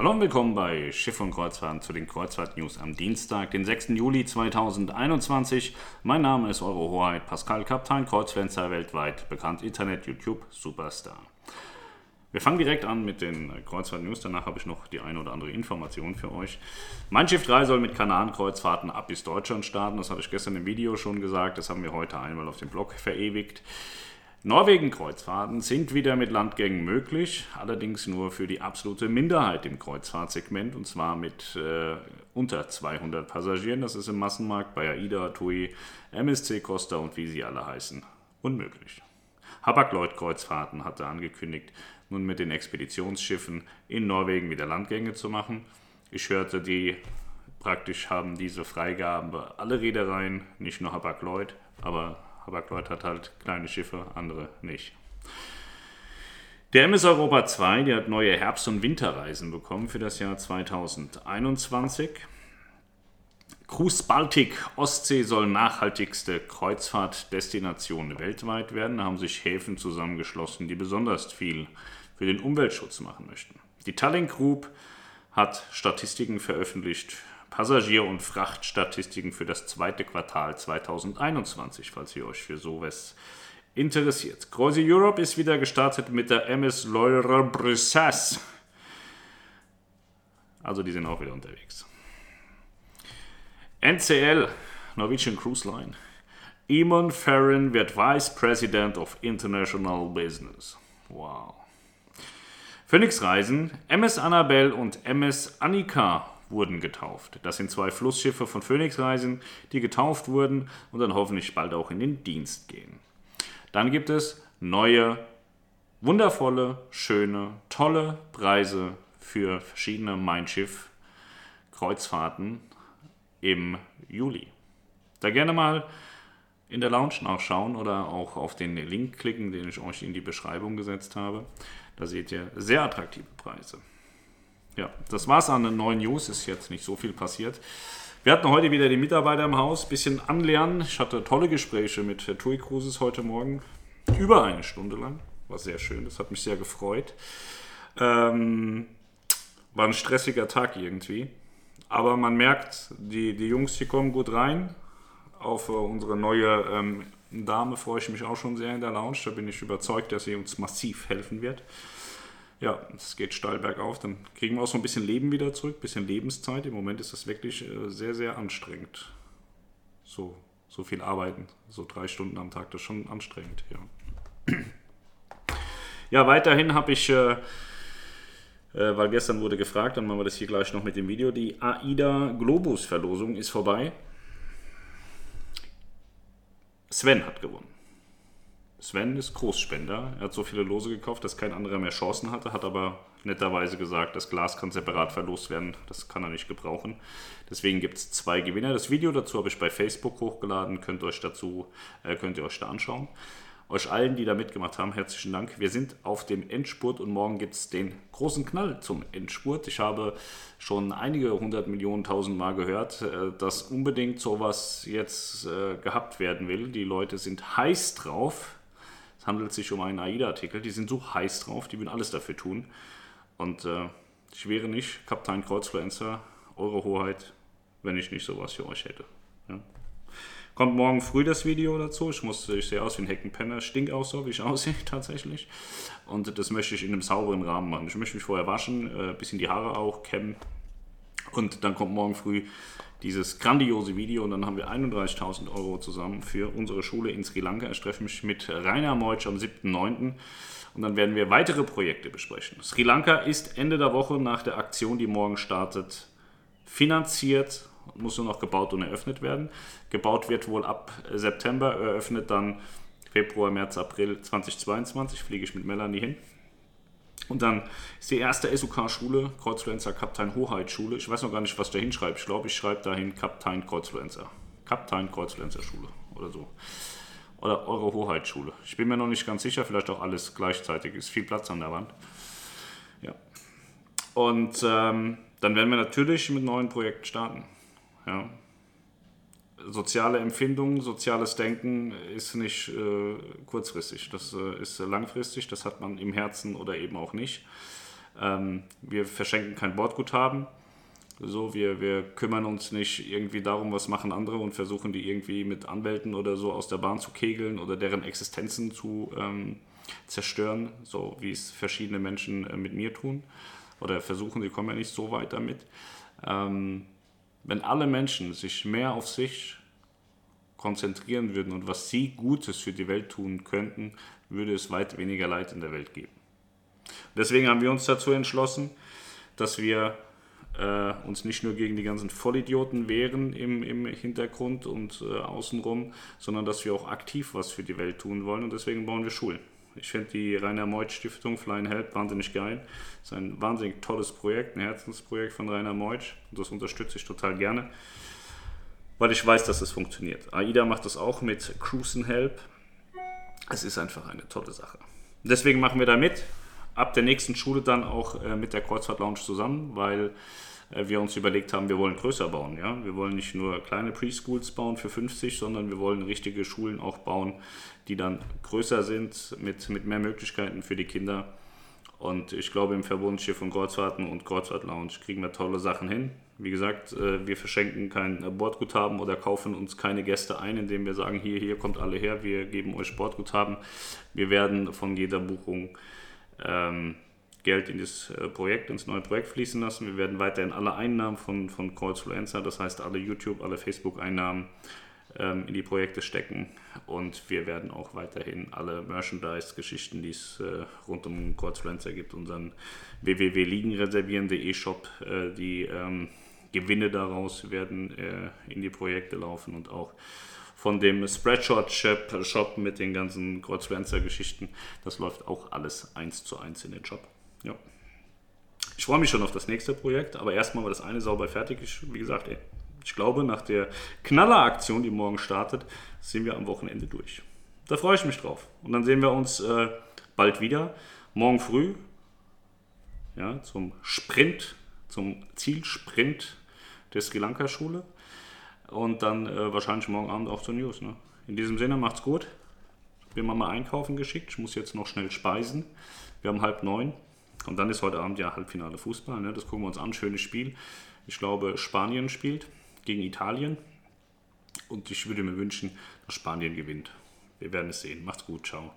Hallo und willkommen bei Schiff und Kreuzfahrt zu den Kreuzfahrt-News am Dienstag, den 6. Juli 2021. Mein Name ist Eure Hoheit Pascal Kaptein, Kreuzfenster weltweit, bekannt Internet, YouTube, Superstar. Wir fangen direkt an mit den Kreuzfahrt-News, danach habe ich noch die eine oder andere Information für euch. Mein Schiff 3 soll mit Kanaren-Kreuzfahrten ab bis Deutschland starten, das habe ich gestern im Video schon gesagt, das haben wir heute einmal auf dem Blog verewigt. Norwegen-Kreuzfahrten sind wieder mit Landgängen möglich, allerdings nur für die absolute Minderheit im Kreuzfahrtsegment und zwar mit äh, unter 200 Passagieren. Das ist im Massenmarkt bei AIDA, TUI, MSC Costa und wie sie alle heißen unmöglich. Hapag-Lloyd-Kreuzfahrten hatte angekündigt, nun mit den Expeditionsschiffen in Norwegen wieder Landgänge zu machen. Ich hörte, die praktisch haben diese Freigabe alle Reedereien, nicht nur Hapag-Lloyd, aber Hapag-Lloyd hat halt kleine Schiffe, andere nicht. Der MS Europa 2, der hat neue Herbst- und Winterreisen bekommen für das Jahr 2021. Cruise Baltic Ostsee soll nachhaltigste Kreuzfahrtdestination weltweit werden. Da haben sich Häfen zusammengeschlossen, die besonders viel für den Umweltschutz machen möchten. Die Tallinn Group hat Statistiken veröffentlicht Passagier- und Frachtstatistiken für das zweite Quartal 2021, falls ihr euch für sowas interessiert. Croisi Europe ist wieder gestartet mit der MS Leura Brissas. Also die sind auch wieder unterwegs. NCL, Norwegian Cruise Line. Eamon Farron wird Vice President of International Business. Wow. Phoenix Reisen, MS Annabelle und MS Annika wurden getauft. Das sind zwei Flussschiffe von Phoenix-Reisen, die getauft wurden und dann hoffentlich bald auch in den Dienst gehen. Dann gibt es neue, wundervolle, schöne, tolle Preise für verschiedene Mein Schiff Kreuzfahrten im Juli. Da gerne mal in der Lounge nachschauen oder auch auf den Link klicken, den ich euch in die Beschreibung gesetzt habe. Da seht ihr sehr attraktive Preise. Ja, das war's an den neuen News. Ist jetzt nicht so viel passiert. Wir hatten heute wieder die Mitarbeiter im Haus, bisschen anlernen. Ich hatte tolle Gespräche mit TUI Cruises heute Morgen. Über eine Stunde lang. War sehr schön, das hat mich sehr gefreut. Ähm, war ein stressiger Tag irgendwie. Aber man merkt, die, die Jungs, die kommen gut rein. Auf äh, unsere neue ähm, Dame freue ich mich auch schon sehr in der Lounge. Da bin ich überzeugt, dass sie uns massiv helfen wird ja, es geht steil bergauf, dann kriegen wir auch so ein bisschen Leben wieder zurück, ein bisschen Lebenszeit. Im Moment ist das wirklich äh, sehr, sehr anstrengend. So, so viel arbeiten, so drei Stunden am Tag, das ist schon anstrengend, ja. Ja, weiterhin habe ich, äh, äh, weil gestern wurde gefragt, dann machen wir das hier gleich noch mit dem Video, die AIDA Globus Verlosung ist vorbei. Sven hat gewonnen. Sven ist Großspender. Er hat so viele Lose gekauft, dass kein anderer mehr Chancen hatte, hat aber netterweise gesagt, das Glas kann separat verlost werden. Das kann er nicht gebrauchen. Deswegen gibt es zwei Gewinner. Das Video dazu habe ich bei Facebook hochgeladen. Könnt, euch dazu, äh, könnt ihr euch da anschauen. Euch allen, die da mitgemacht haben, herzlichen Dank. Wir sind auf dem Endspurt und morgen gibt es den großen Knall zum Endspurt. Ich habe schon einige hundert Millionen, tausend Mal gehört, äh, dass unbedingt sowas jetzt äh, gehabt werden will. Die Leute sind heiß drauf. Es handelt sich um einen AIDA-Artikel. Die sind so heiß drauf, die würden alles dafür tun. Und äh, ich wäre nicht Kapitän Kreuzfluencer, eure Hoheit, wenn ich nicht sowas für euch hätte. Ja. Kommt morgen früh das Video dazu. Ich, muss, ich sehe aus wie ein Heckenpenner, stink auch so, wie ich aussehe tatsächlich. Und das möchte ich in einem sauberen Rahmen machen. Ich möchte mich vorher waschen, ein äh, bisschen die Haare auch kämmen. Und dann kommt morgen früh dieses grandiose Video und dann haben wir 31.000 Euro zusammen für unsere Schule in Sri Lanka. Ich treffe mich mit Rainer Meutsch am 7.9. und dann werden wir weitere Projekte besprechen. Sri Lanka ist Ende der Woche nach der Aktion, die morgen startet, finanziert, muss nur noch gebaut und eröffnet werden. Gebaut wird wohl ab September, eröffnet dann Februar, März, April 2022, fliege ich mit Melanie hin. Und dann ist die erste SUK-Schule, Kreuzfluencer Kaptein Hoheit Schule. Ich weiß noch gar nicht, was ich da hinschreibe. Ich glaube, ich schreibe dahin Kaptein Kreuzfluencer. Kaptein Kreuzfluencer Schule oder so. Oder Eure Hoheitsschule. Ich bin mir noch nicht ganz sicher, vielleicht auch alles gleichzeitig. Ist viel Platz an der Wand. Ja. Und ähm, dann werden wir natürlich mit neuen Projekten starten. Ja soziale Empfindung, soziales Denken ist nicht äh, kurzfristig, das äh, ist langfristig, das hat man im Herzen oder eben auch nicht. Ähm, wir verschenken kein Bordguthaben. So, wir, wir kümmern uns nicht irgendwie darum, was machen andere und versuchen die irgendwie mit Anwälten oder so aus der Bahn zu kegeln oder deren Existenzen zu ähm, zerstören, so wie es verschiedene Menschen äh, mit mir tun oder versuchen, die kommen ja nicht so weit damit. Ähm, wenn alle Menschen sich mehr auf sich konzentrieren würden und was sie Gutes für die Welt tun könnten, würde es weit weniger Leid in der Welt geben. Deswegen haben wir uns dazu entschlossen, dass wir äh, uns nicht nur gegen die ganzen Vollidioten wehren im, im Hintergrund und äh, außenrum, sondern dass wir auch aktiv was für die Welt tun wollen und deswegen bauen wir Schulen. Ich finde die Rainer Meuth Stiftung Flying Help wahnsinnig geil. Das ist ein wahnsinnig tolles Projekt, ein Herzensprojekt von Rainer Meuth das unterstütze ich total gerne, weil ich weiß, dass es funktioniert. AIDA macht das auch mit Cruisen Help. Es ist einfach eine tolle Sache. Deswegen machen wir da mit. Ab der nächsten Schule dann auch äh, mit der Kreuzfahrt Lounge zusammen, weil äh, wir uns überlegt haben, wir wollen größer bauen. Ja? Wir wollen nicht nur kleine Preschools bauen für 50, sondern wir wollen richtige Schulen auch bauen, die dann größer sind, mit, mit mehr Möglichkeiten für die Kinder. Und ich glaube, im Verbund hier von Kreuzfahrten und Kreuzfahrt Lounge kriegen wir tolle Sachen hin. Wie gesagt, äh, wir verschenken kein Bordguthaben oder kaufen uns keine Gäste ein, indem wir sagen, hier, hier kommt alle her, wir geben euch Bordguthaben. Wir werden von jeder Buchung ähm, Geld in das äh, Projekt, ins neue Projekt fließen lassen. Wir werden weiterhin alle Einnahmen von, von Kreuzfluencer, das heißt alle YouTube, alle Facebook-Einnahmen ähm, in die Projekte stecken und wir werden auch weiterhin alle Merchandise-Geschichten, die es äh, rund um Kreuzfluencer gibt, unseren www.liegenreservieren.de Shop, äh, die ähm, Gewinne daraus werden äh, in die Projekte laufen und auch von dem Spreadshot-Shop mit den ganzen Kreuzfluencer-Geschichten. Das läuft auch alles eins zu eins in den Shop. Ja. Ich freue mich schon auf das nächste Projekt, aber erstmal war das eine sauber fertig. Ich, wie gesagt, ich glaube, nach der Knalleraktion, die morgen startet, sind wir am Wochenende durch. Da freue ich mich drauf. Und dann sehen wir uns äh, bald wieder. Morgen früh ja, zum Sprint, zum Zielsprint der Sri Lanka Schule. Und dann äh, wahrscheinlich morgen Abend auch zur News. Ne? In diesem Sinne, macht's gut. Bin mal mal einkaufen geschickt. Ich muss jetzt noch schnell speisen. Wir haben halb neun. Und dann ist heute Abend ja Halbfinale Fußball. Ne? Das gucken wir uns an. Schönes Spiel. Ich glaube, Spanien spielt gegen Italien. Und ich würde mir wünschen, dass Spanien gewinnt. Wir werden es sehen. Macht's gut. Ciao.